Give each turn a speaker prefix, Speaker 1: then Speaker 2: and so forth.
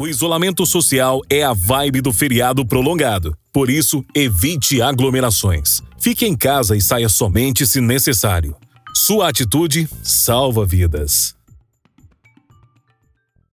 Speaker 1: O isolamento social é a vibe do feriado prolongado. Por isso, evite aglomerações. Fique em casa e saia somente se necessário. Sua atitude salva vidas.